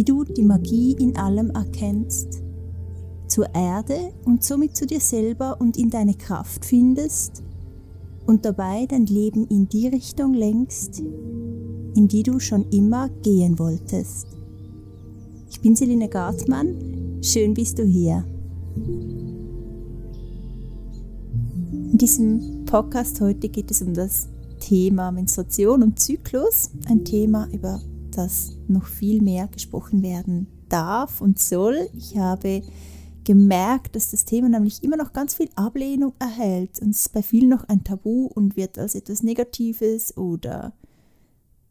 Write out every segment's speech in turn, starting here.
wie du die Magie in allem erkennst, zur Erde und somit zu dir selber und in deine Kraft findest und dabei dein Leben in die Richtung lenkst, in die du schon immer gehen wolltest. Ich bin Selina Gartmann, schön bist du hier. In diesem Podcast heute geht es um das Thema Menstruation und Zyklus, ein Thema, über das noch viel mehr gesprochen werden darf und soll. Ich habe gemerkt, dass das Thema nämlich immer noch ganz viel Ablehnung erhält und es ist bei vielen noch ein Tabu und wird als etwas Negatives oder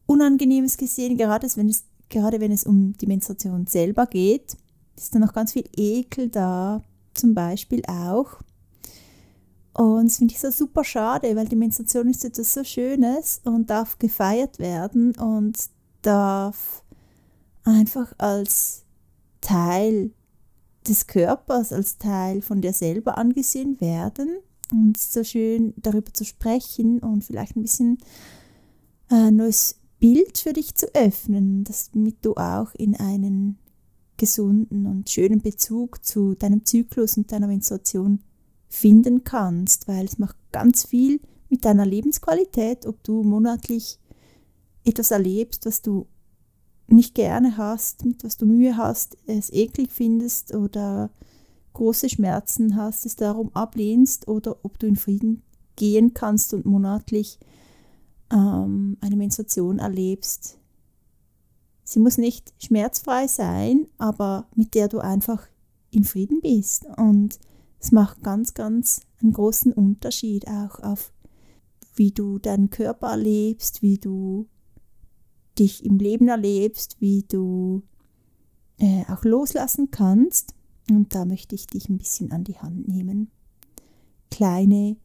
Unangenehmes gesehen, gerade wenn es, gerade wenn es um die Menstruation selber geht, ist da noch ganz viel Ekel da, zum Beispiel auch. Und das finde ich so super schade, weil die Menstruation ist etwas so Schönes und darf gefeiert werden und darf einfach als Teil des Körpers, als Teil von dir selber angesehen werden. Und so schön darüber zu sprechen und vielleicht ein bisschen äh, neues Bild für dich zu öffnen, damit du auch in einen gesunden und schönen Bezug zu deinem Zyklus und deiner Menstruation finden kannst, weil es macht ganz viel mit deiner Lebensqualität, ob du monatlich etwas erlebst, was du nicht gerne hast, mit was du Mühe hast, es eklig findest oder große Schmerzen hast, es darum ablehnst oder ob du in Frieden gehen kannst und monatlich ähm, eine Menstruation erlebst. Sie muss nicht schmerzfrei sein, aber mit der du einfach in Frieden bist. Und es macht ganz, ganz einen großen Unterschied auch auf, wie du deinen Körper erlebst, wie du dich im Leben erlebst, wie du äh, auch loslassen kannst. Und da möchte ich dich ein bisschen an die Hand nehmen. Kleine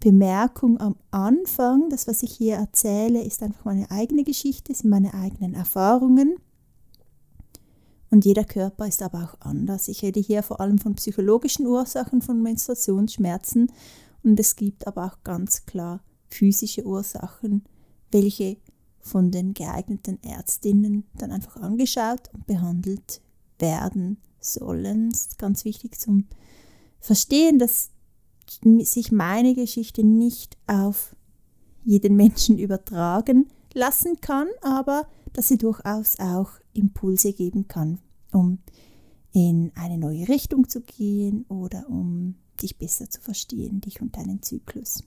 Bemerkung am Anfang, das, was ich hier erzähle, ist einfach meine eigene Geschichte, sind meine eigenen Erfahrungen. Und jeder Körper ist aber auch anders. Ich rede hier vor allem von psychologischen Ursachen von Menstruationsschmerzen und es gibt aber auch ganz klar physische Ursachen, welche von den geeigneten Ärztinnen dann einfach angeschaut und behandelt werden sollen. Das ist ganz wichtig zum Verstehen, dass sich meine Geschichte nicht auf jeden Menschen übertragen lassen kann, aber dass sie durchaus auch Impulse geben kann, um in eine neue Richtung zu gehen oder um dich besser zu verstehen, dich und deinen Zyklus.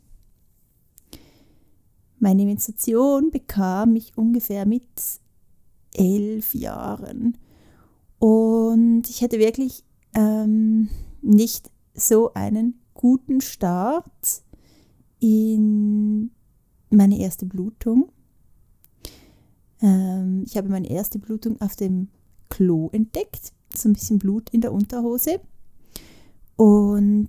Meine Menstruation bekam ich ungefähr mit elf Jahren und ich hatte wirklich ähm, nicht so einen guten Start in meine erste Blutung. Ähm, ich habe meine erste Blutung auf dem Klo entdeckt, so ein bisschen Blut in der Unterhose. Und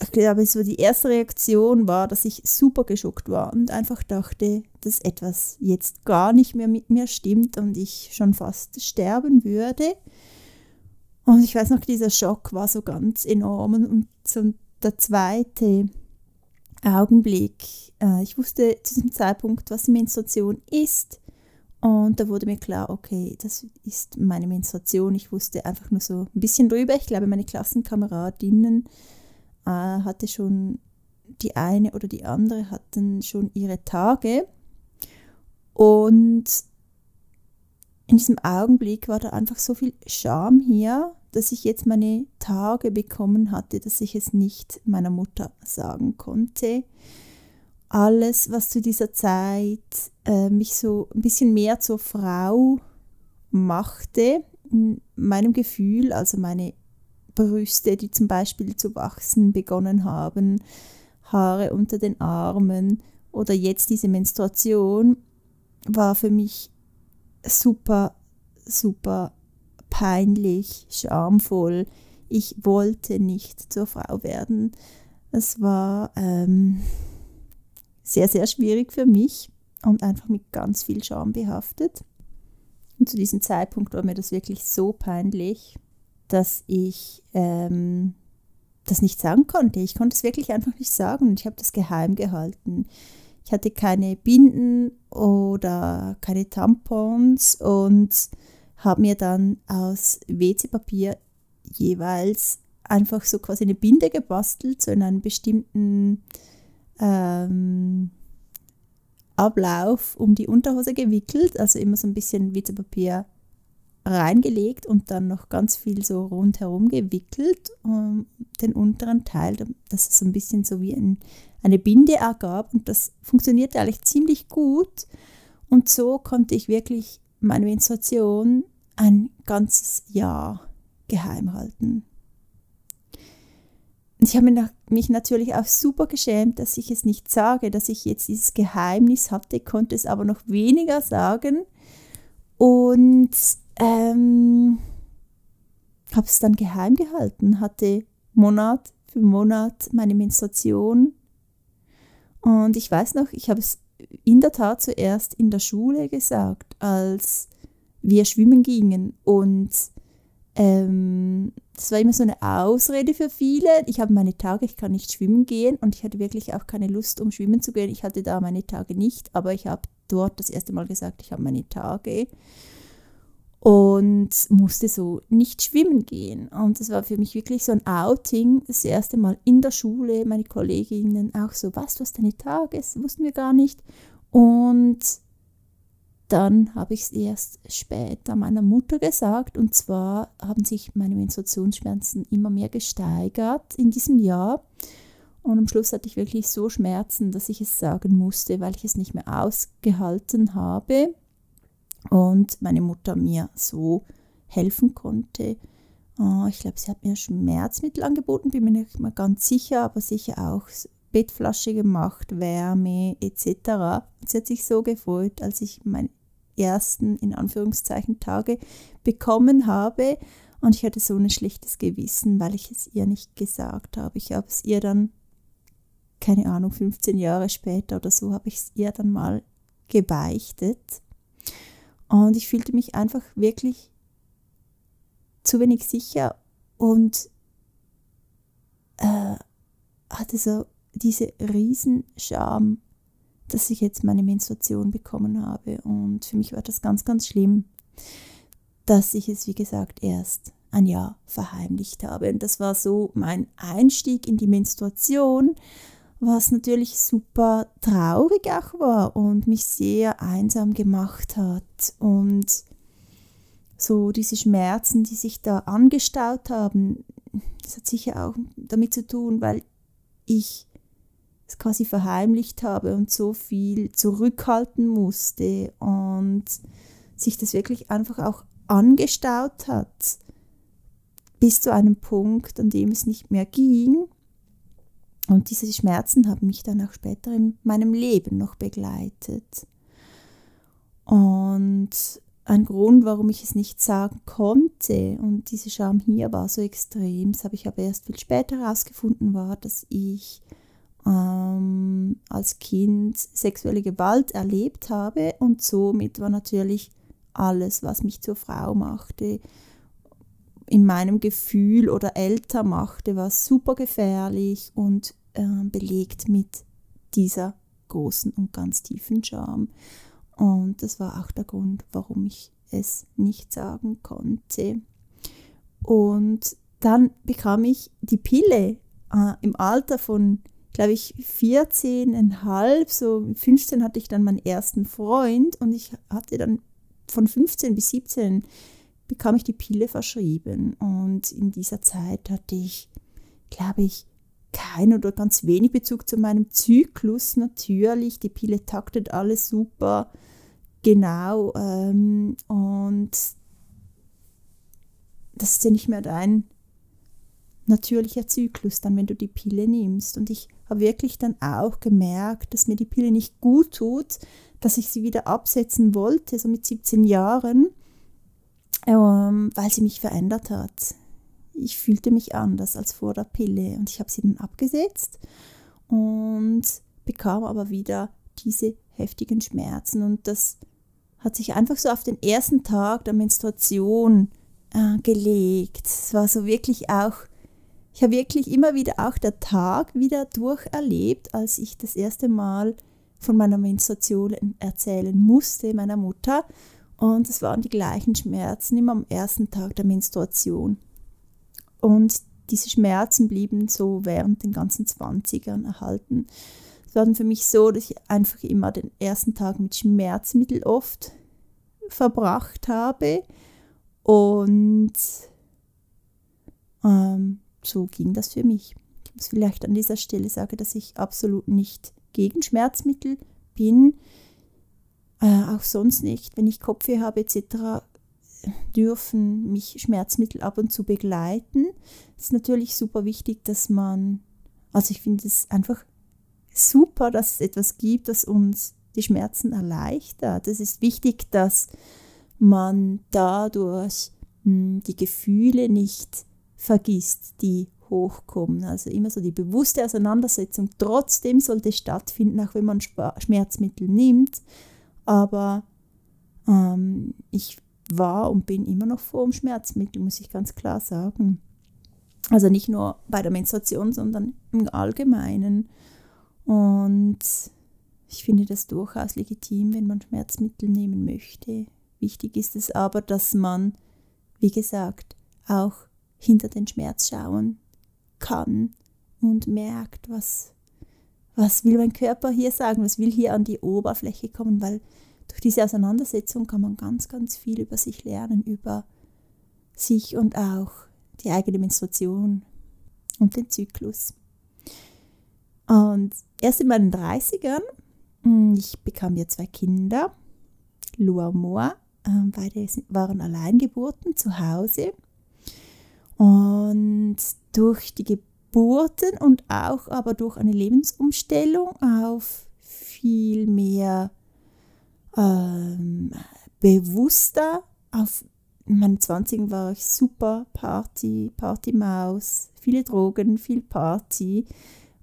ich glaube, so die erste Reaktion war, dass ich super geschockt war und einfach dachte, dass etwas jetzt gar nicht mehr mit mir stimmt und ich schon fast sterben würde. Und ich weiß noch, dieser Schock war so ganz enorm. Und so der zweite Augenblick, äh, ich wusste zu diesem Zeitpunkt, was die Menstruation ist. Und da wurde mir klar, okay, das ist meine Menstruation. Ich wusste einfach nur so ein bisschen drüber. Ich glaube, meine Klassenkameradinnen hatte schon, die eine oder die andere hatten schon ihre Tage. Und in diesem Augenblick war da einfach so viel Scham hier, dass ich jetzt meine Tage bekommen hatte, dass ich es nicht meiner Mutter sagen konnte. Alles, was zu dieser Zeit äh, mich so ein bisschen mehr zur Frau machte, in meinem Gefühl, also meine Brüste, die zum Beispiel zu wachsen begonnen haben, Haare unter den Armen oder jetzt diese Menstruation, war für mich super, super peinlich, schamvoll. Ich wollte nicht zur Frau werden. Es war ähm, sehr, sehr schwierig für mich und einfach mit ganz viel Scham behaftet. Und zu diesem Zeitpunkt war mir das wirklich so peinlich, dass ich ähm, das nicht sagen konnte. Ich konnte es wirklich einfach nicht sagen und ich habe das geheim gehalten. Ich hatte keine Binden oder keine Tampons und habe mir dann aus WC-Papier jeweils einfach so quasi eine Binde gebastelt, so in einem bestimmten ähm, Ablauf um die Unterhose gewickelt, also immer so ein bisschen WC-Papier reingelegt und dann noch ganz viel so rundherum gewickelt, um den unteren Teil, dass es so ein bisschen so wie ein, eine Binde ergab. Und das funktionierte eigentlich ziemlich gut. Und so konnte ich wirklich meine Menstruation ein ganzes Jahr geheim halten. Ich habe mich natürlich auch super geschämt, dass ich es nicht sage, dass ich jetzt dieses Geheimnis hatte, konnte es aber noch weniger sagen. Und ähm, habe es dann geheim gehalten, hatte Monat für Monat meine Menstruation und ich weiß noch, ich habe es in der Tat zuerst in der Schule gesagt, als wir schwimmen gingen und ähm, das war immer so eine Ausrede für viele. Ich habe meine Tage, ich kann nicht schwimmen gehen und ich hatte wirklich auch keine Lust, um schwimmen zu gehen. Ich hatte da meine Tage nicht, aber ich habe dort das erste Mal gesagt, ich habe meine Tage und musste so nicht schwimmen gehen. Und das war für mich wirklich so ein Outing, das erste Mal in der Schule, meine Kolleginnen auch so, was, du hast deine Tage, das wussten wir gar nicht. Und dann habe ich es erst später meiner Mutter gesagt und zwar haben sich meine Menstruationsschmerzen immer mehr gesteigert in diesem Jahr und am Schluss hatte ich wirklich so Schmerzen, dass ich es sagen musste, weil ich es nicht mehr ausgehalten habe und meine Mutter mir so helfen konnte. Oh, ich glaube, sie hat mir Schmerzmittel angeboten, bin mir nicht mal ganz sicher, aber sicher auch Bettflasche gemacht, Wärme etc. Sie hat sich so gefreut, als ich mein ersten, in Anführungszeichen, Tage bekommen habe. Und ich hatte so ein schlechtes Gewissen, weil ich es ihr nicht gesagt habe. Ich habe es ihr dann, keine Ahnung, 15 Jahre später oder so, habe ich es ihr dann mal gebeichtet. Und ich fühlte mich einfach wirklich zu wenig sicher und äh, hatte so diese Riesenscham dass ich jetzt meine Menstruation bekommen habe. Und für mich war das ganz, ganz schlimm, dass ich es, wie gesagt, erst ein Jahr verheimlicht habe. Und das war so mein Einstieg in die Menstruation, was natürlich super traurig auch war und mich sehr einsam gemacht hat. Und so diese Schmerzen, die sich da angestaut haben, das hat sicher auch damit zu tun, weil ich es quasi verheimlicht habe und so viel zurückhalten musste und sich das wirklich einfach auch angestaut hat bis zu einem Punkt, an dem es nicht mehr ging. Und diese Schmerzen haben mich dann auch später in meinem Leben noch begleitet. Und ein Grund, warum ich es nicht sagen konnte und diese Scham hier war so extrem, das habe ich aber erst viel später herausgefunden, war, dass ich ähm, als Kind sexuelle Gewalt erlebt habe und somit war natürlich alles, was mich zur Frau machte, in meinem Gefühl oder älter machte, war super gefährlich und äh, belegt mit dieser großen und ganz tiefen Scham. Und das war auch der Grund, warum ich es nicht sagen konnte. Und dann bekam ich die Pille äh, im Alter von glaube ich, 14,5, so 15 hatte ich dann meinen ersten Freund und ich hatte dann von 15 bis 17 bekam ich die Pille verschrieben. Und in dieser Zeit hatte ich, glaube ich, kein oder ganz wenig Bezug zu meinem Zyklus natürlich. Die Pille taktet alles super genau. Ähm, und das ist ja nicht mehr dein natürlicher Zyklus, dann wenn du die Pille nimmst. Und ich habe wirklich dann auch gemerkt, dass mir die Pille nicht gut tut, dass ich sie wieder absetzen wollte, so mit 17 Jahren, ähm, weil sie mich verändert hat. Ich fühlte mich anders als vor der Pille und ich habe sie dann abgesetzt und bekam aber wieder diese heftigen Schmerzen und das hat sich einfach so auf den ersten Tag der Menstruation äh, gelegt. Es war so wirklich auch, ich habe wirklich immer wieder auch der Tag wieder durcherlebt, als ich das erste Mal von meiner Menstruation erzählen musste, meiner Mutter. Und es waren die gleichen Schmerzen immer am ersten Tag der Menstruation. Und diese Schmerzen blieben so während den ganzen 20ern erhalten. Es war dann für mich so, dass ich einfach immer den ersten Tag mit Schmerzmittel oft verbracht habe. Und ähm, so ging das für mich. Ich muss vielleicht an dieser Stelle sagen, dass ich absolut nicht gegen Schmerzmittel bin. Äh, auch sonst nicht. Wenn ich Kopfweh habe etc., dürfen mich Schmerzmittel ab und zu begleiten. Es ist natürlich super wichtig, dass man, also ich finde es einfach super, dass es etwas gibt, das uns die Schmerzen erleichtert. Es ist wichtig, dass man dadurch hm, die Gefühle nicht vergisst, die hochkommen. Also immer so die bewusste Auseinandersetzung trotzdem sollte stattfinden, auch wenn man Schmerzmittel nimmt. Aber ähm, ich war und bin immer noch vor dem Schmerzmittel, muss ich ganz klar sagen. Also nicht nur bei der Menstruation, sondern im Allgemeinen. Und ich finde das durchaus legitim, wenn man Schmerzmittel nehmen möchte. Wichtig ist es aber, dass man, wie gesagt, auch hinter den Schmerz schauen kann und merkt, was, was will mein Körper hier sagen, was will hier an die Oberfläche kommen, weil durch diese Auseinandersetzung kann man ganz, ganz viel über sich lernen, über sich und auch die eigene Menstruation und den Zyklus. Und erst in meinen 30ern, hm, ich bekam ja zwei Kinder, Lua und Moa, ähm, beide waren Alleingeburten zu Hause. Und durch die Geburten und auch aber durch eine Lebensumstellung auf viel mehr ähm, bewusster, auf meinen 20 war ich super Party, Partymaus, viele Drogen, viel Party.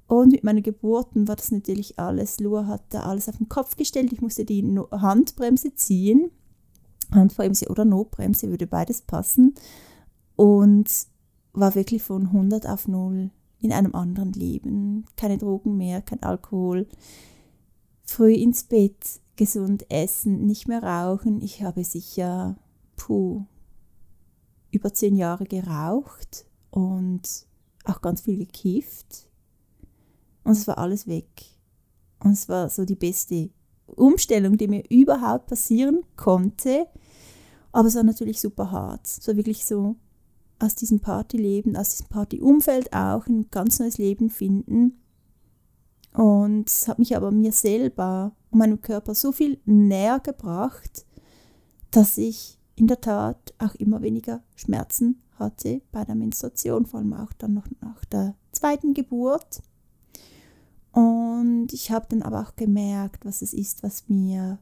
Und mit meinen Geburten war das natürlich alles. Lua hat da alles auf den Kopf gestellt. Ich musste die Handbremse ziehen. Handbremse oder Notbremse würde beides passen. Und war wirklich von 100 auf 0 in einem anderen Leben. Keine Drogen mehr, kein Alkohol. Früh ins Bett, gesund essen, nicht mehr rauchen. Ich habe sicher, puh, über zehn Jahre geraucht und auch ganz viel gekifft. Und es war alles weg. Und es war so die beste Umstellung, die mir überhaupt passieren konnte. Aber es war natürlich super hart. War wirklich so aus diesem Partyleben, aus diesem Partyumfeld auch ein ganz neues Leben finden. Und es hat mich aber mir selber und meinem Körper so viel näher gebracht, dass ich in der Tat auch immer weniger Schmerzen hatte bei der Menstruation, vor allem auch dann noch nach der zweiten Geburt. Und ich habe dann aber auch gemerkt, was es ist, was mir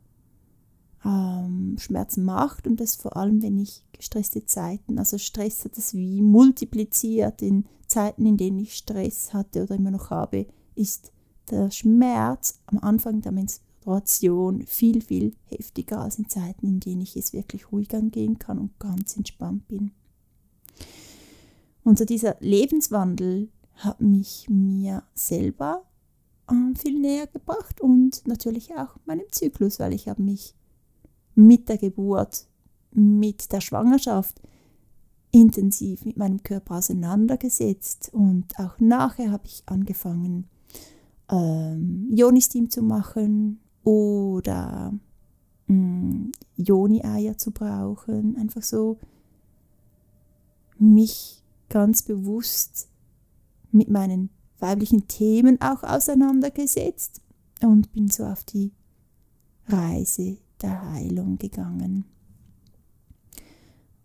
ähm, Schmerzen macht und das vor allem, wenn ich gestresste Zeiten, also Stress hat es wie multipliziert in Zeiten, in denen ich Stress hatte oder immer noch habe, ist der Schmerz am Anfang der Menstruation viel, viel heftiger als in Zeiten, in denen ich es wirklich ruhig angehen kann und ganz entspannt bin. Und so dieser Lebenswandel hat mich mir selber äh, viel näher gebracht und natürlich auch meinem Zyklus, weil ich habe mich mit der Geburt, mit der Schwangerschaft intensiv mit meinem Körper auseinandergesetzt und auch nachher habe ich angefangen, ähm, Joni-Steam zu machen oder mm, Joni-Eier zu brauchen. Einfach so mich ganz bewusst mit meinen weiblichen Themen auch auseinandergesetzt und bin so auf die Reise der Heilung gegangen.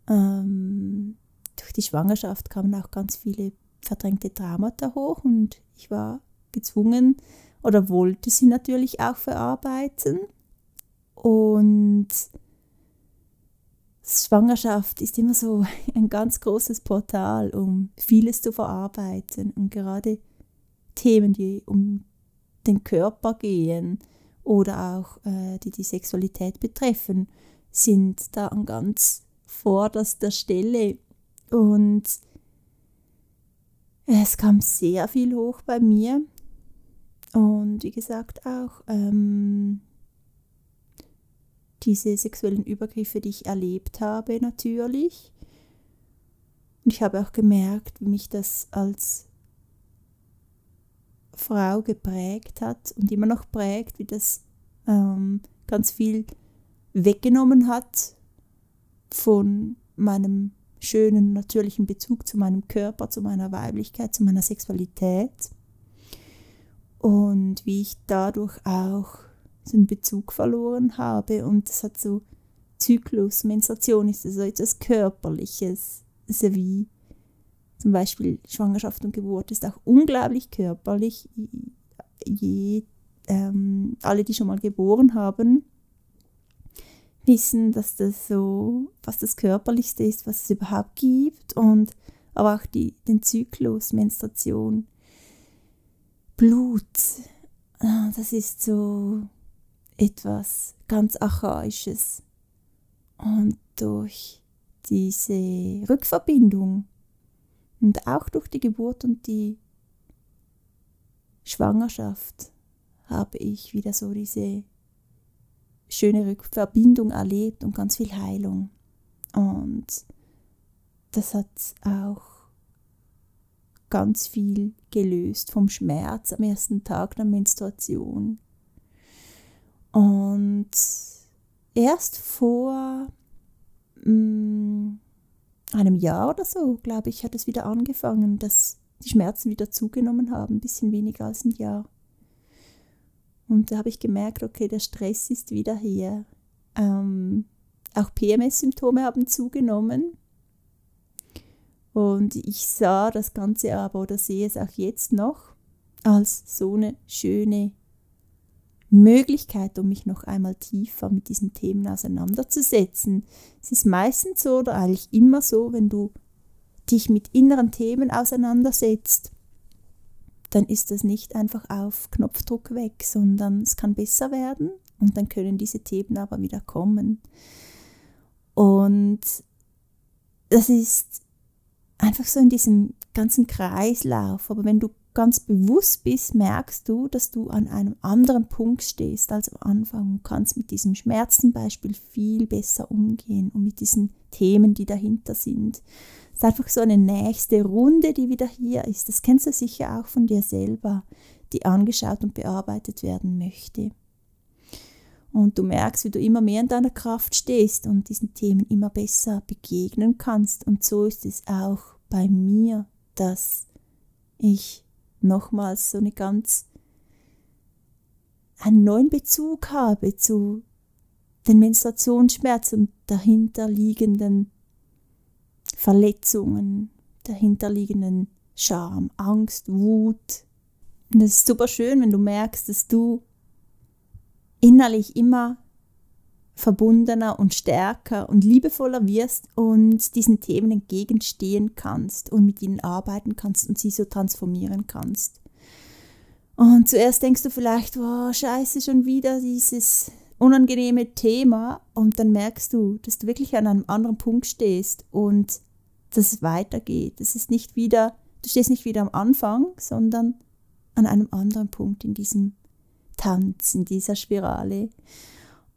Ähm, durch die Schwangerschaft kamen auch ganz viele verdrängte Traumata hoch und ich war gezwungen oder wollte sie natürlich auch verarbeiten. Und Schwangerschaft ist immer so ein ganz großes Portal, um vieles zu verarbeiten und gerade Themen, die um den Körper gehen oder auch äh, die die Sexualität betreffen, sind da an ganz vorderster Stelle. Und es kam sehr viel hoch bei mir. Und wie gesagt auch ähm, diese sexuellen Übergriffe, die ich erlebt habe, natürlich. Und ich habe auch gemerkt, wie mich das als Frau geprägt hat und immer noch prägt, wie das ähm, ganz viel weggenommen hat von meinem schönen, natürlichen Bezug zu meinem Körper, zu meiner Weiblichkeit, zu meiner Sexualität. Und wie ich dadurch auch so einen Bezug verloren habe. Und es hat so Zyklus, Menstruation ist so etwas Körperliches. Also wie zum Beispiel Schwangerschaft und Geburt ist auch unglaublich körperlich. Je, ähm, alle, die schon mal geboren haben, wissen, dass das so was das Körperlichste ist, was es überhaupt gibt. Und aber auch die, den Zyklus, Menstruation, Blut, ah, das ist so etwas ganz Archaisches. Und durch diese Rückverbindung und auch durch die Geburt und die Schwangerschaft habe ich wieder so diese schöne Rückverbindung erlebt und ganz viel Heilung. Und das hat auch ganz viel gelöst vom Schmerz am ersten Tag der Menstruation. Und erst vor mh, mm, einem Jahr oder so, glaube ich, hat es wieder angefangen, dass die Schmerzen wieder zugenommen haben, ein bisschen weniger als ein Jahr. Und da habe ich gemerkt, okay, der Stress ist wieder hier. Ähm, auch PMS-Symptome haben zugenommen. Und ich sah das Ganze aber oder sehe es auch jetzt noch als so eine schöne Möglichkeit, um mich noch einmal tiefer mit diesen Themen auseinanderzusetzen. Es ist meistens so oder eigentlich immer so, wenn du dich mit inneren Themen auseinandersetzt, dann ist das nicht einfach auf Knopfdruck weg, sondern es kann besser werden und dann können diese Themen aber wieder kommen. Und das ist einfach so in diesem ganzen Kreislauf. Aber wenn du ganz bewusst bist, merkst du, dass du an einem anderen Punkt stehst als am Anfang und kannst mit diesem Schmerz zum Beispiel viel besser umgehen und mit diesen Themen, die dahinter sind. Es ist einfach so eine nächste Runde, die wieder hier ist. Das kennst du sicher auch von dir selber, die angeschaut und bearbeitet werden möchte. Und du merkst, wie du immer mehr in deiner Kraft stehst und diesen Themen immer besser begegnen kannst. Und so ist es auch bei mir, dass ich nochmals so eine ganz einen neuen Bezug habe zu den Menstruationsschmerzen und dahinterliegenden Verletzungen, dahinterliegenden Scham, Angst, Wut. Und das ist super schön, wenn du merkst, dass du innerlich immer verbundener und stärker und liebevoller wirst und diesen Themen entgegenstehen kannst und mit ihnen arbeiten kannst und sie so transformieren kannst. Und zuerst denkst du vielleicht, wow, scheiße, schon wieder dieses unangenehme Thema und dann merkst du, dass du wirklich an einem anderen Punkt stehst und dass es weitergeht. Es ist nicht wieder, du stehst nicht wieder am Anfang, sondern an einem anderen Punkt in diesem Tanz, in dieser Spirale.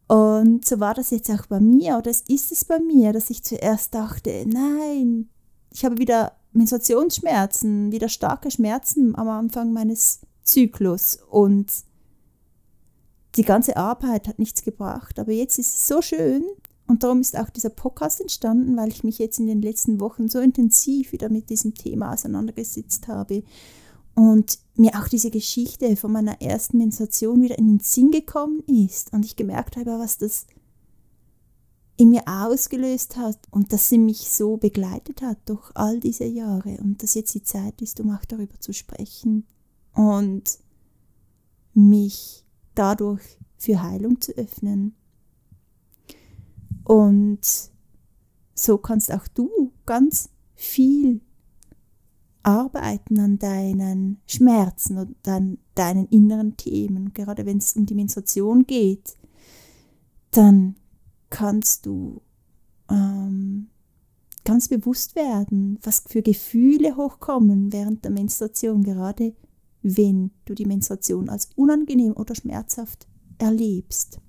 Und so war das jetzt auch bei mir, oder es ist es bei mir, dass ich zuerst dachte, nein, ich habe wieder Menstruationsschmerzen, wieder starke Schmerzen am Anfang meines Zyklus und die ganze Arbeit hat nichts gebracht. Aber jetzt ist es so schön und darum ist auch dieser Podcast entstanden, weil ich mich jetzt in den letzten Wochen so intensiv wieder mit diesem Thema auseinandergesetzt habe und mir auch diese Geschichte von meiner ersten Menstruation wieder in den Sinn gekommen ist und ich gemerkt habe, was das in mir ausgelöst hat und dass sie mich so begleitet hat durch all diese Jahre und dass jetzt die Zeit ist, um auch darüber zu sprechen und mich dadurch für Heilung zu öffnen. Und so kannst auch du ganz viel arbeiten an deinen Schmerzen und an deinen inneren Themen. Gerade wenn es um die Menstruation geht, dann kannst du ähm, ganz bewusst werden, was für Gefühle hochkommen während der Menstruation, gerade wenn du die Menstruation als unangenehm oder schmerzhaft erlebst.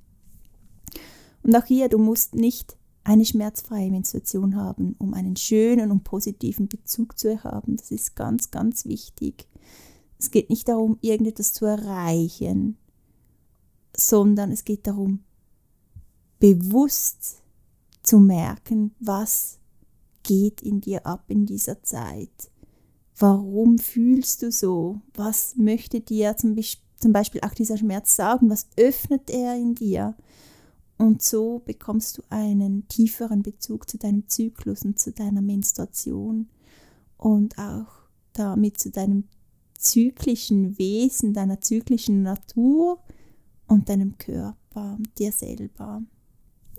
Und auch hier, du musst nicht eine schmerzfreie Menstruation haben, um einen schönen und positiven Bezug zu haben. Das ist ganz, ganz wichtig. Es geht nicht darum, irgendetwas zu erreichen, sondern es geht darum, bewusst zu merken, was geht in dir ab in dieser Zeit. Warum fühlst du so? Was möchte dir zum, zum Beispiel auch dieser Schmerz sagen? Was öffnet er in dir? Und so bekommst du einen tieferen Bezug zu deinem Zyklus und zu deiner Menstruation und auch damit zu deinem zyklischen Wesen, deiner zyklischen Natur und deinem Körper, dir selber.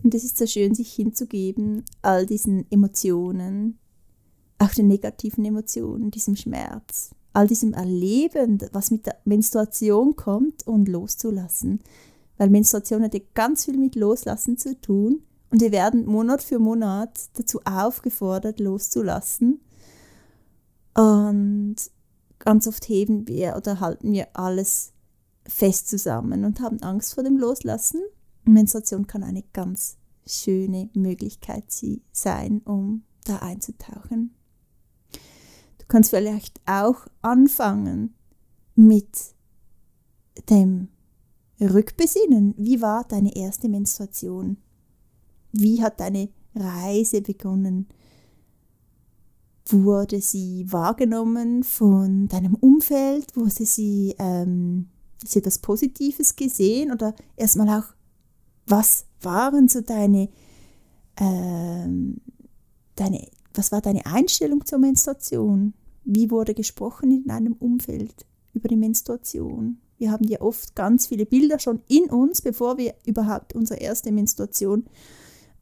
Und es ist so schön, sich hinzugeben, all diesen Emotionen, auch den negativen Emotionen, diesem Schmerz, all diesem Erleben, was mit der Menstruation kommt und loszulassen weil Menstruation hat ja ganz viel mit Loslassen zu tun und wir werden Monat für Monat dazu aufgefordert, loszulassen. Und ganz oft heben wir oder halten wir alles fest zusammen und haben Angst vor dem Loslassen. Menstruation kann eine ganz schöne Möglichkeit sein, um da einzutauchen. Du kannst vielleicht auch anfangen mit dem rückbesinnen. Wie war deine erste Menstruation? Wie hat deine Reise begonnen? Wurde sie wahrgenommen von deinem Umfeld? Wurde sie, ähm, sie etwas Positives gesehen? Oder erstmal auch, was waren so deine, ähm, deine, was war deine Einstellung zur Menstruation? Wie wurde gesprochen in deinem Umfeld über die Menstruation? Wir haben ja oft ganz viele Bilder schon in uns, bevor wir überhaupt unsere erste Menstruation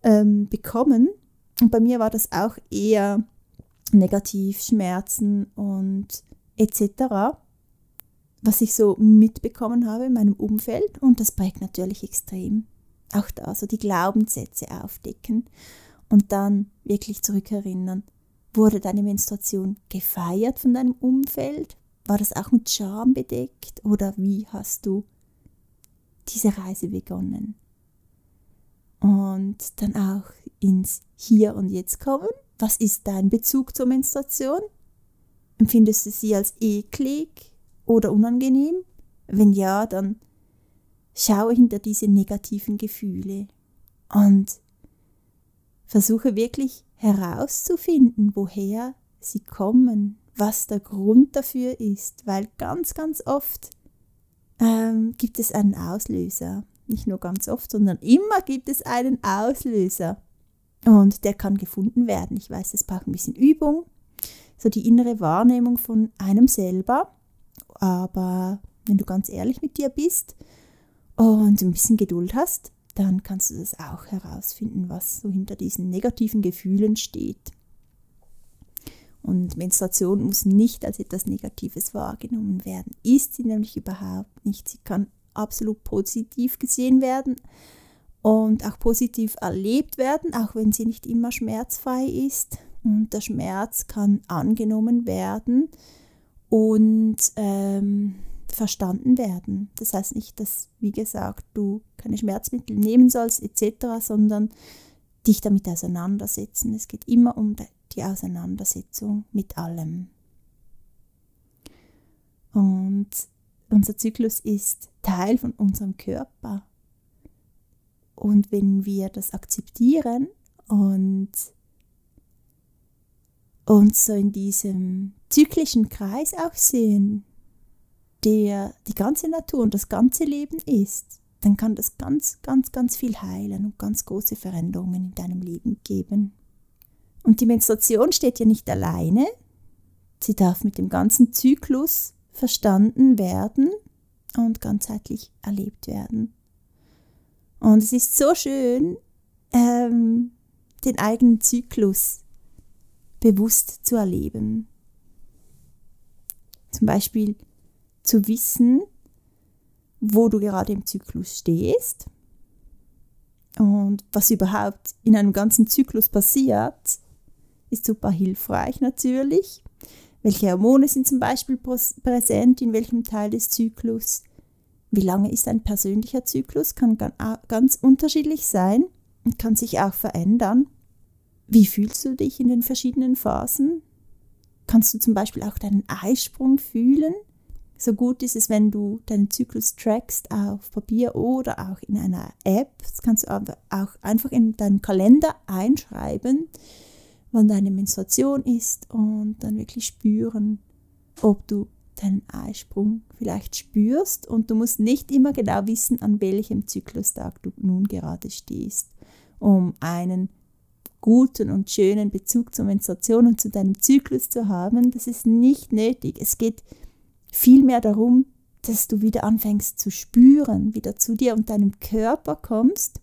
ähm, bekommen. Und bei mir war das auch eher negativ, Schmerzen und etc., was ich so mitbekommen habe in meinem Umfeld. Und das prägt natürlich extrem. Auch da so die Glaubenssätze aufdecken und dann wirklich zurückerinnern. Wurde deine Menstruation gefeiert von deinem Umfeld? War das auch mit Scham bedeckt oder wie hast du diese Reise begonnen? Und dann auch ins Hier und Jetzt kommen. Was ist dein Bezug zur Menstruation? Empfindest du sie als eklig oder unangenehm? Wenn ja, dann schaue hinter diese negativen Gefühle und versuche wirklich herauszufinden, woher sie kommen, was der Grund dafür ist, weil ganz, ganz oft ähm, gibt es einen Auslöser. Nicht nur ganz oft, sondern immer gibt es einen Auslöser. Und der kann gefunden werden. Ich weiß, es braucht ein bisschen Übung, so die innere Wahrnehmung von einem selber. Aber wenn du ganz ehrlich mit dir bist und ein bisschen Geduld hast, dann kannst du das auch herausfinden, was so hinter diesen negativen Gefühlen steht. Und Menstruation muss nicht als etwas Negatives wahrgenommen werden. Ist sie nämlich überhaupt nicht. Sie kann absolut positiv gesehen werden und auch positiv erlebt werden, auch wenn sie nicht immer schmerzfrei ist. Und der Schmerz kann angenommen werden und ähm, verstanden werden. Das heißt nicht, dass, wie gesagt, du keine Schmerzmittel nehmen sollst etc., sondern dich damit auseinandersetzen. Es geht immer um die Auseinandersetzung mit allem. Und unser Zyklus ist Teil von unserem Körper. Und wenn wir das akzeptieren und uns so in diesem zyklischen Kreis auch sehen, der die ganze Natur und das ganze Leben ist, dann kann das ganz, ganz, ganz viel heilen und ganz große Veränderungen in deinem Leben geben. Und die Menstruation steht ja nicht alleine. Sie darf mit dem ganzen Zyklus verstanden werden und ganzheitlich erlebt werden. Und es ist so schön, ähm, den eigenen Zyklus bewusst zu erleben. Zum Beispiel zu wissen, wo du gerade im Zyklus stehst und was überhaupt in einem ganzen Zyklus passiert, ist super hilfreich natürlich. Welche Hormone sind zum Beispiel präsent in welchem Teil des Zyklus? Wie lange ist ein persönlicher Zyklus? Kann ganz unterschiedlich sein und kann sich auch verändern. Wie fühlst du dich in den verschiedenen Phasen? Kannst du zum Beispiel auch deinen Eisprung fühlen? So gut ist es, wenn du deinen Zyklus trackst auf Papier oder auch in einer App. Das kannst du aber auch einfach in deinen Kalender einschreiben, wann deine Menstruation ist und dann wirklich spüren, ob du deinen Eisprung vielleicht spürst und du musst nicht immer genau wissen, an welchem Zyklustag du nun gerade stehst, um einen guten und schönen Bezug zur Menstruation und zu deinem Zyklus zu haben. Das ist nicht nötig. Es geht vielmehr darum, dass du wieder anfängst zu spüren, wieder zu dir und deinem Körper kommst.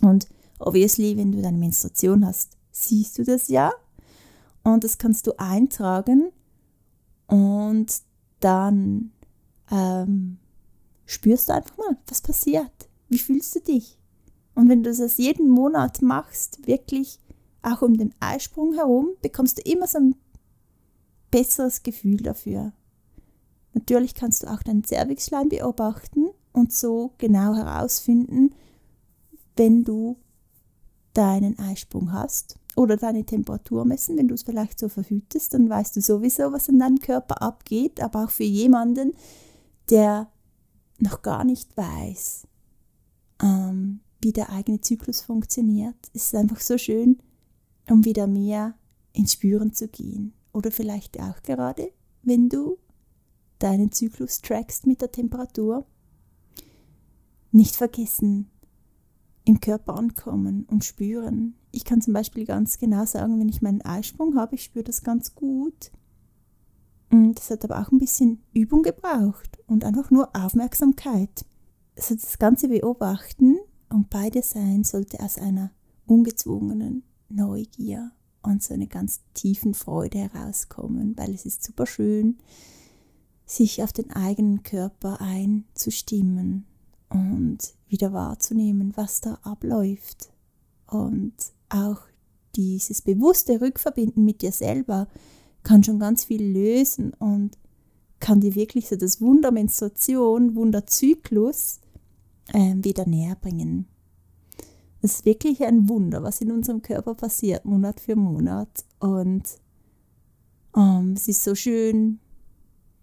Und obviously, wenn du deine Menstruation hast, siehst du das ja. Und das kannst du eintragen und dann ähm, spürst du einfach mal, was passiert. Wie fühlst du dich? Und wenn du das jeden Monat machst, wirklich auch um den Eisprung herum, bekommst du immer so ein besseres Gefühl dafür. Natürlich kannst du auch deinen Cervixschleim beobachten und so genau herausfinden, wenn du deinen Eisprung hast oder deine Temperatur messen, wenn du es vielleicht so verhütest, dann weißt du sowieso, was in deinem Körper abgeht, aber auch für jemanden, der noch gar nicht weiß, ähm, wie der eigene Zyklus funktioniert, ist es einfach so schön, um wieder mehr ins Spüren zu gehen. Oder vielleicht auch gerade, wenn du deinen Zyklus trackst mit der Temperatur. Nicht vergessen, im Körper ankommen und spüren. Ich kann zum Beispiel ganz genau sagen, wenn ich meinen Eisprung habe, ich spüre das ganz gut. Und das hat aber auch ein bisschen Übung gebraucht und einfach nur Aufmerksamkeit. Also das ganze Beobachten und beide Sein sollte aus einer ungezwungenen Neugier und so einer ganz tiefen Freude herauskommen, weil es ist super schön, sich auf den eigenen Körper einzustimmen und wieder wahrzunehmen, was da abläuft. Und auch dieses bewusste Rückverbinden mit dir selber kann schon ganz viel lösen und kann dir wirklich so das Wunder Menstruation, Wunderzyklus äh, wieder näher bringen. Es ist wirklich ein Wunder, was in unserem Körper passiert, Monat für Monat. Und ähm, es ist so schön,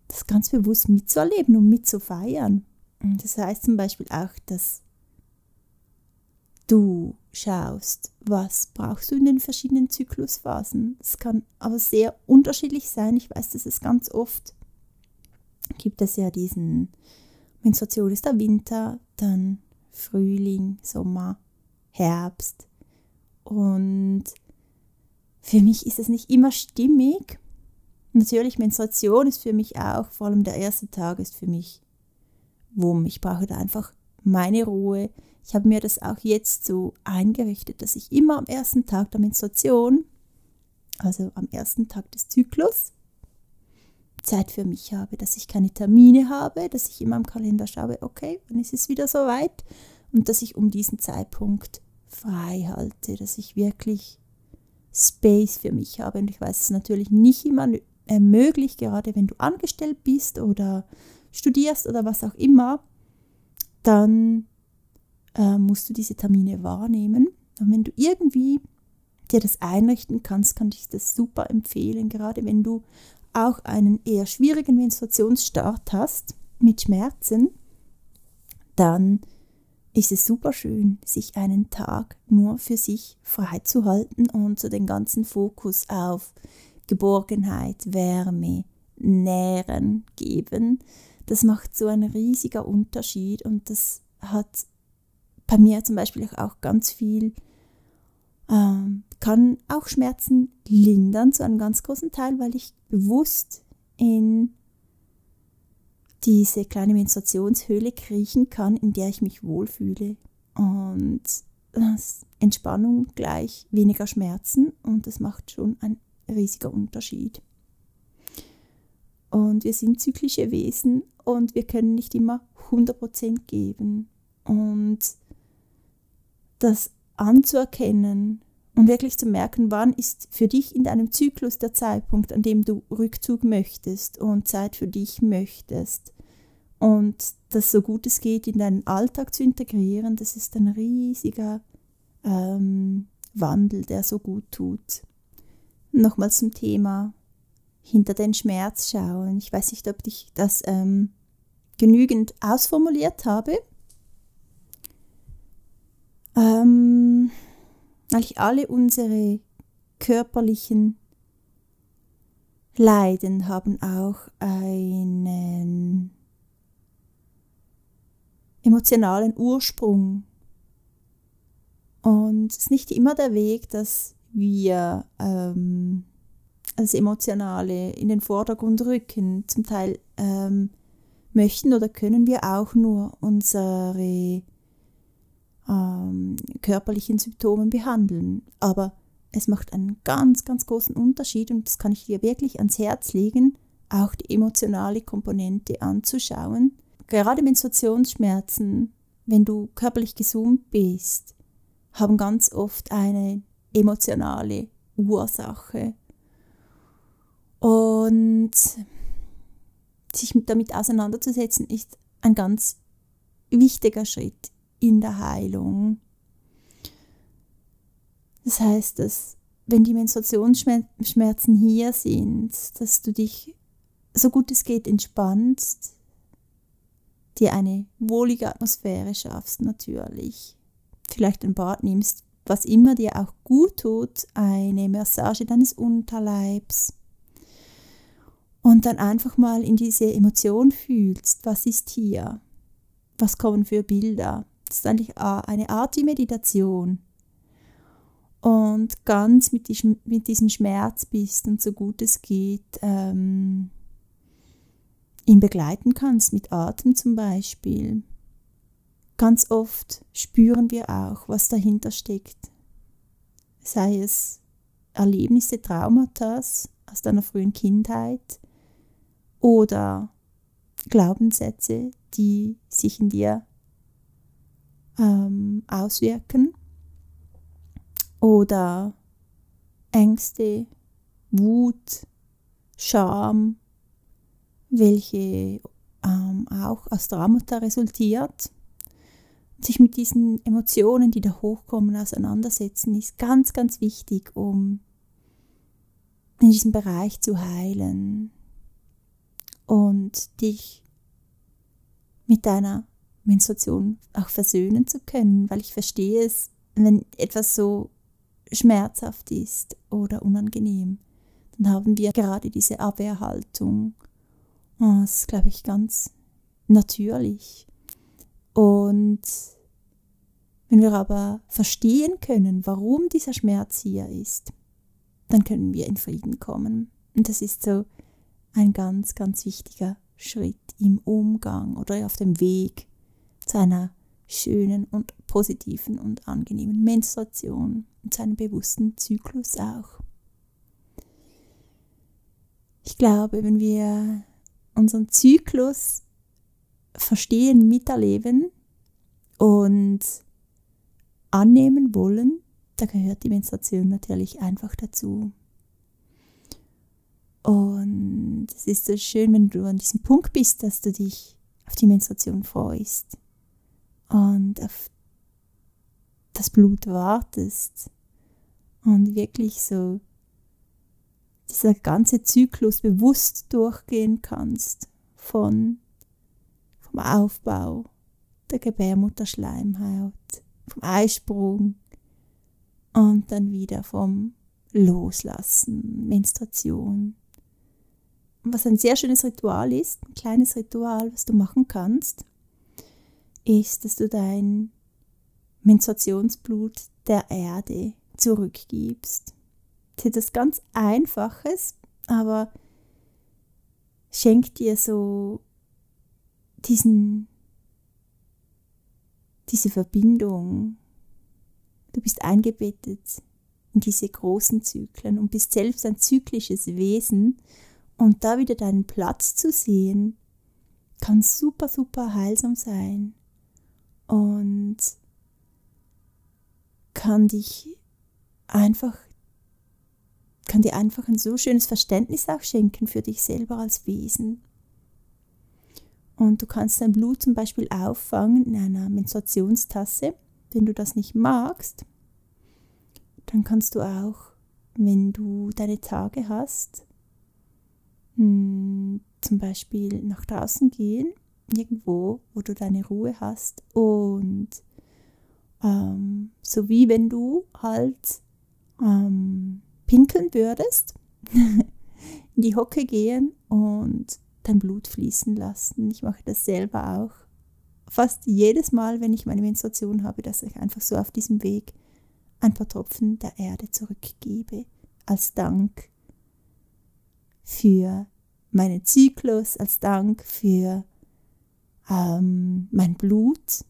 das ganz bewusst mitzuerleben und mitzufeiern. Das heißt zum Beispiel auch, dass du schaust, was brauchst du in den verschiedenen Zyklusphasen. Es kann aber sehr unterschiedlich sein. Ich weiß, dass es ganz oft gibt es ja diesen Menstruation ist der Winter, dann Frühling, Sommer, Herbst. Und für mich ist es nicht immer stimmig, Natürlich, Menstruation ist für mich auch, vor allem der erste Tag ist für mich Wumm. Ich brauche da einfach meine Ruhe. Ich habe mir das auch jetzt so eingerichtet, dass ich immer am ersten Tag der Menstruation, also am ersten Tag des Zyklus, Zeit für mich habe, dass ich keine Termine habe, dass ich immer im Kalender schaue, okay, dann ist es wieder soweit und dass ich um diesen Zeitpunkt frei halte, dass ich wirklich Space für mich habe. Und ich weiß es natürlich nicht immer äh, möglich, gerade wenn du angestellt bist oder studierst oder was auch immer, dann äh, musst du diese Termine wahrnehmen. Und wenn du irgendwie dir das einrichten kannst, kann ich das super empfehlen, gerade wenn du auch einen eher schwierigen Menstruationsstart hast mit Schmerzen, dann ist es super schön, sich einen Tag nur für sich freizuhalten und so den ganzen Fokus auf Geborgenheit, Wärme, Nähren geben. Das macht so einen riesiger Unterschied und das hat bei mir zum Beispiel auch ganz viel, ähm, kann auch Schmerzen lindern zu einem ganz großen Teil, weil ich bewusst in diese kleine Menstruationshöhle kriechen kann, in der ich mich wohlfühle. Und Entspannung gleich weniger Schmerzen und das macht schon ein riesiger Unterschied. Und wir sind zyklische Wesen und wir können nicht immer 100% geben. Und das anzuerkennen und wirklich zu merken, wann ist für dich in deinem Zyklus der Zeitpunkt, an dem du Rückzug möchtest und Zeit für dich möchtest. Und das so gut es geht in deinen Alltag zu integrieren, das ist ein riesiger ähm, Wandel, der so gut tut. Nochmal zum Thema hinter den Schmerz schauen. Ich weiß nicht, ob ich das ähm, genügend ausformuliert habe. Ähm, eigentlich alle unsere körperlichen Leiden haben auch einen emotionalen Ursprung. Und es ist nicht immer der Weg, dass wir ähm, das Emotionale in den Vordergrund rücken. Zum Teil ähm, möchten oder können wir auch nur unsere ähm, körperlichen Symptome behandeln. Aber es macht einen ganz, ganz großen Unterschied und das kann ich dir wirklich ans Herz legen, auch die emotionale Komponente anzuschauen. Gerade Menstruationsschmerzen, wenn du körperlich gesund bist, haben ganz oft eine emotionale Ursache. Und sich damit auseinanderzusetzen, ist ein ganz wichtiger Schritt in der Heilung. Das heißt, dass wenn die Menstruationsschmerzen hier sind, dass du dich so gut es geht entspannst, dir eine wohlige Atmosphäre schaffst natürlich, vielleicht ein Bad nimmst, was immer dir auch gut tut, eine Massage deines Unterleibs, und dann einfach mal in diese Emotion fühlst, was ist hier? Was kommen für Bilder? Das ist eigentlich eine Art die Meditation. Und ganz mit, diesem, mit diesem Schmerz bist und so gut es geht, ähm, ihn begleiten kannst, mit Atem zum Beispiel. Ganz oft spüren wir auch, was dahinter steckt. Sei es Erlebnisse, Traumata aus deiner frühen Kindheit, oder Glaubenssätze, die sich in dir ähm, auswirken oder Ängste, Wut, Scham, welche ähm, auch aus Traumata resultiert. Sich mit diesen Emotionen, die da hochkommen, auseinandersetzen, ist ganz, ganz wichtig, um in diesem Bereich zu heilen und dich mit deiner Menstruation auch versöhnen zu können, weil ich verstehe es, wenn etwas so schmerzhaft ist oder unangenehm, dann haben wir gerade diese Abwehrhaltung. Oh, das ist, glaube ich, ganz natürlich. Und wenn wir aber verstehen können, warum dieser Schmerz hier ist, dann können wir in Frieden kommen. Und das ist so ein ganz, ganz wichtiger Schritt im Umgang oder auf dem Weg zu einer schönen und positiven und angenehmen Menstruation und zu einem bewussten Zyklus auch. Ich glaube, wenn wir unseren Zyklus verstehen, miterleben und annehmen wollen, da gehört die Menstruation natürlich einfach dazu. Und es ist so schön, wenn du an diesem Punkt bist, dass du dich auf die Menstruation freust und auf das Blut wartest. Und wirklich so dieser ganze Zyklus bewusst durchgehen kannst von vom Aufbau der Gebärmutterschleimhaut, vom Eisprung und dann wieder vom Loslassen, Menstruation, was ein sehr schönes Ritual ist, ein kleines Ritual, was du machen kannst, ist, dass du dein Menstruationsblut der Erde zurückgibst. Das ist etwas ganz Einfaches, aber schenkt dir so diesen, diese Verbindung. Du bist eingebettet in diese großen Zyklen und bist selbst ein zyklisches Wesen. Und da wieder deinen Platz zu sehen, kann super, super heilsam sein und kann dich einfach, kann dir einfach ein so schönes Verständnis auch schenken für dich selber als Wesen. Und du kannst dein Blut zum Beispiel auffangen in einer Menstruationstasse. Wenn du das nicht magst, dann kannst du auch, wenn du deine Tage hast, hm, zum Beispiel nach draußen gehen, irgendwo, wo du deine Ruhe hast und ähm, so wie wenn du halt ähm, pinkeln würdest, in die Hocke gehen und dein Blut fließen lassen. Ich mache das selber auch. Fast jedes Mal, wenn ich meine Menstruation habe, dass ich einfach so auf diesem Weg ein paar Tropfen der Erde zurückgebe, als Dank für meinen Zyklus, als Dank für ähm, mein Blut.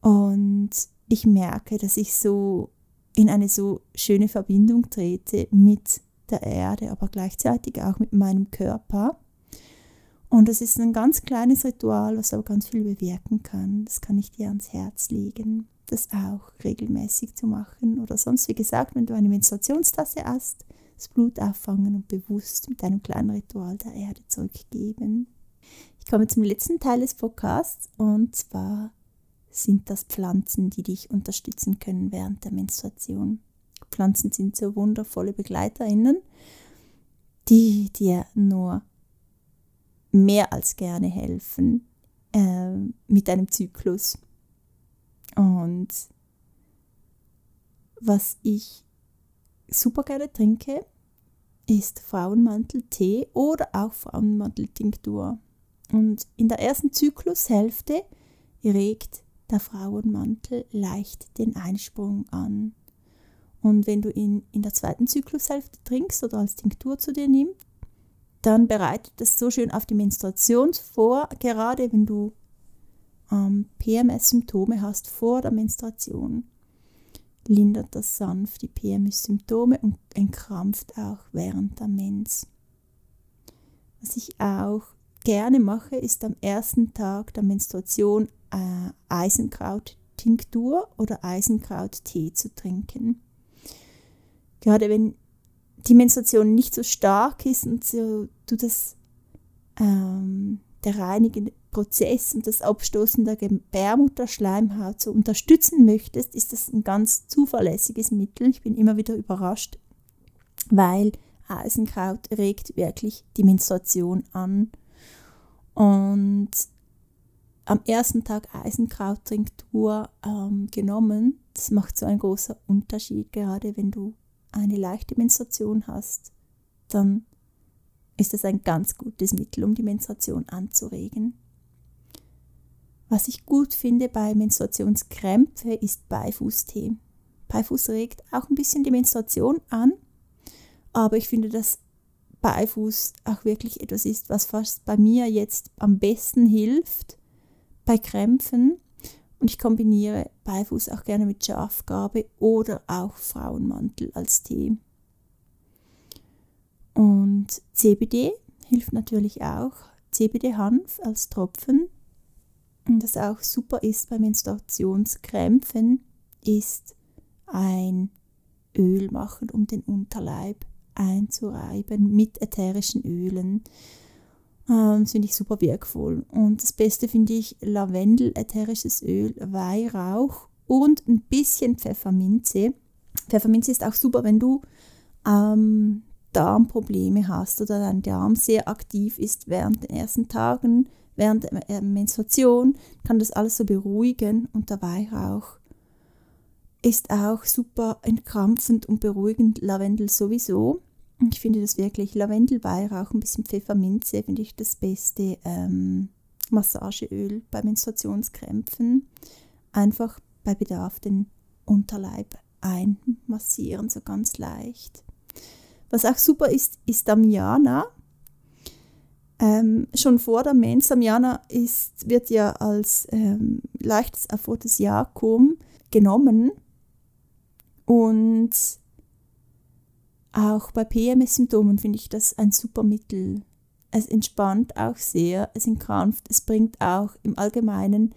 Und ich merke, dass ich so in eine so schöne Verbindung trete mit der Erde, aber gleichzeitig auch mit meinem Körper. Und es ist ein ganz kleines Ritual, was aber ganz viel bewirken kann. Das kann ich dir ans Herz legen, das auch regelmäßig zu machen. Oder sonst, wie gesagt, wenn du eine Menstruationstasse hast, das Blut auffangen und bewusst mit einem kleinen Ritual der Erde zurückgeben. Ich komme zum letzten Teil des Podcasts und zwar sind das Pflanzen, die dich unterstützen können während der Menstruation. Pflanzen sind so wundervolle Begleiterinnen, die dir nur mehr als gerne helfen äh, mit deinem Zyklus. Und was ich super gerne trinke, ist Frauenmanteltee oder auch Frauenmanteltinktur. Und in der ersten Zyklushälfte regt der Frauenmantel leicht den Einsprung an. Und wenn du ihn in der zweiten Zyklushälfte trinkst oder als Tinktur zu dir nimmst, dann bereitet das so schön auf die Menstruation vor, gerade wenn du ähm, PMS-Symptome hast vor der Menstruation. Lindert das sanft die PMS-Symptome und entkrampft auch während der Mens. Was ich auch gerne mache, ist am ersten Tag der Menstruation äh, Eisenkraut-Tinktur oder Eisenkraut-Tee zu trinken. Gerade wenn die Menstruation nicht so stark ist und so du das ähm, der reinigende Prozess und das Abstoßen der Gebärmutterschleimhaut so unterstützen möchtest, ist das ein ganz zuverlässiges Mittel. Ich bin immer wieder überrascht, weil Eisenkraut regt wirklich die Menstruation an. Und am ersten Tag Eisenkraut-Trinktur ähm, genommen, das macht so einen großen Unterschied, gerade wenn du eine leichte Menstruation hast, dann ist es ein ganz gutes Mittel, um die Menstruation anzuregen. Was ich gut finde bei Menstruationskrämpfe ist Beifußtee. Beifuß regt auch ein bisschen die Menstruation an, aber ich finde, dass Beifuß auch wirklich etwas ist, was fast bei mir jetzt am besten hilft bei Krämpfen. Und ich kombiniere Beifuß auch gerne mit Schafgarbe oder auch Frauenmantel als Tee. Und CBD hilft natürlich auch. CBD-Hanf als Tropfen. Das auch super ist bei Menstruationskrämpfen, ist ein Öl machen, um den Unterleib einzureiben mit ätherischen Ölen. Ähm, finde ich super wirkvoll. Und das Beste finde ich Lavendel, ätherisches Öl, Weihrauch und ein bisschen Pfefferminze. Pfefferminze ist auch super, wenn du ähm, Darmprobleme hast oder dein Darm sehr aktiv ist während den ersten Tagen, während der Menstruation, kann das alles so beruhigen und der Weihrauch ist auch super entkrampfend und beruhigend, Lavendel sowieso. Ich finde das wirklich, Lavendel, Weihrauch, ein bisschen Pfefferminze, finde ich das beste ähm, Massageöl bei Menstruationskrämpfen. Einfach bei Bedarf den Unterleib einmassieren, so ganz leicht. Was auch super ist, ist Damiana. Ähm, schon vor der Mens, Samiana ist, wird ja als ähm, leichtes Aphrodisiakum genommen und auch bei PMS-Symptomen finde ich das ein super Mittel. Es entspannt auch sehr, es entkrampft, es bringt auch im Allgemeinen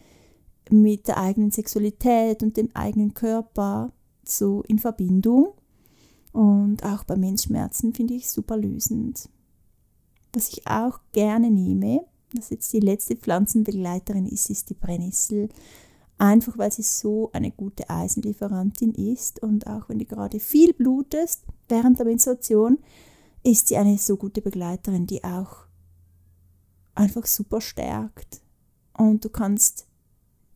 mit der eigenen Sexualität und dem eigenen Körper so in Verbindung. Und auch bei Menschschmerzen finde ich super lösend. Was ich auch gerne nehme, was jetzt die letzte Pflanzenbegleiterin ist, ist die Brennnessel. Einfach weil sie so eine gute Eisenlieferantin ist und auch wenn du gerade viel blutest während der Menstruation, ist sie eine so gute Begleiterin, die auch einfach super stärkt. Und du kannst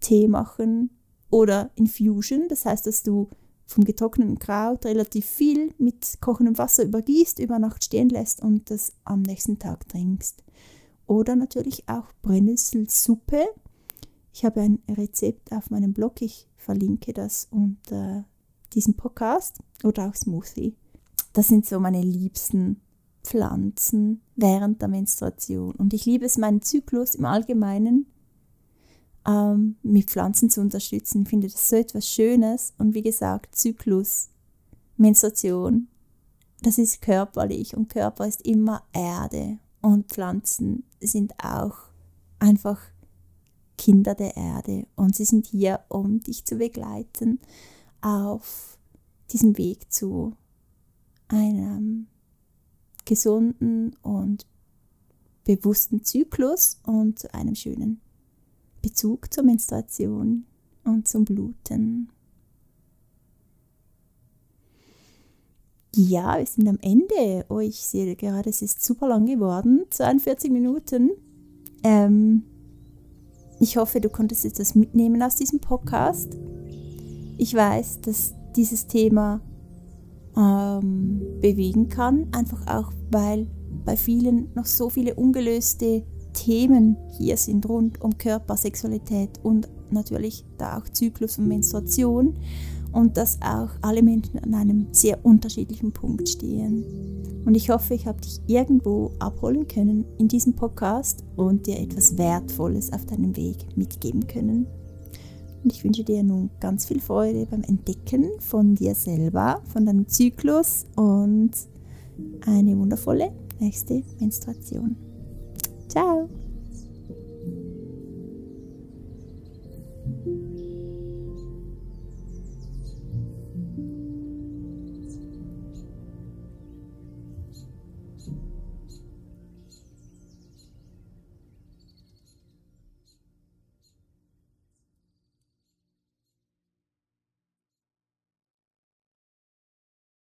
Tee machen oder Infusion, das heißt, dass du vom getrockneten Kraut relativ viel mit kochendem Wasser übergießt, über Nacht stehen lässt und das am nächsten Tag trinkst. Oder natürlich auch Brennnesselsuppe. Ich habe ein Rezept auf meinem Blog, ich verlinke das unter diesem Podcast oder auch Smoothie. Das sind so meine liebsten Pflanzen während der Menstruation. Und ich liebe es, meinen Zyklus im Allgemeinen ähm, mit Pflanzen zu unterstützen. Finde das so etwas Schönes. Und wie gesagt, Zyklus, Menstruation, das ist körperlich und Körper ist immer Erde. Und Pflanzen sind auch einfach Kinder der Erde und sie sind hier, um dich zu begleiten auf diesem Weg zu einem gesunden und bewussten Zyklus und zu einem schönen Bezug zur Menstruation und zum Bluten. Ja, wir sind am Ende. Oh, ich sehe gerade, es ist super lang geworden, 42 Minuten. Ähm, ich hoffe, du konntest etwas mitnehmen aus diesem Podcast. Ich weiß, dass dieses Thema ähm, bewegen kann, einfach auch weil bei vielen noch so viele ungelöste Themen hier sind rund um Körper, Sexualität und natürlich da auch Zyklus und Menstruation und dass auch alle Menschen an einem sehr unterschiedlichen Punkt stehen. Und ich hoffe, ich habe dich irgendwo abholen können in diesem Podcast und dir etwas Wertvolles auf deinem Weg mitgeben können. Und ich wünsche dir nun ganz viel Freude beim Entdecken von dir selber, von deinem Zyklus und eine wundervolle nächste Menstruation. Ciao。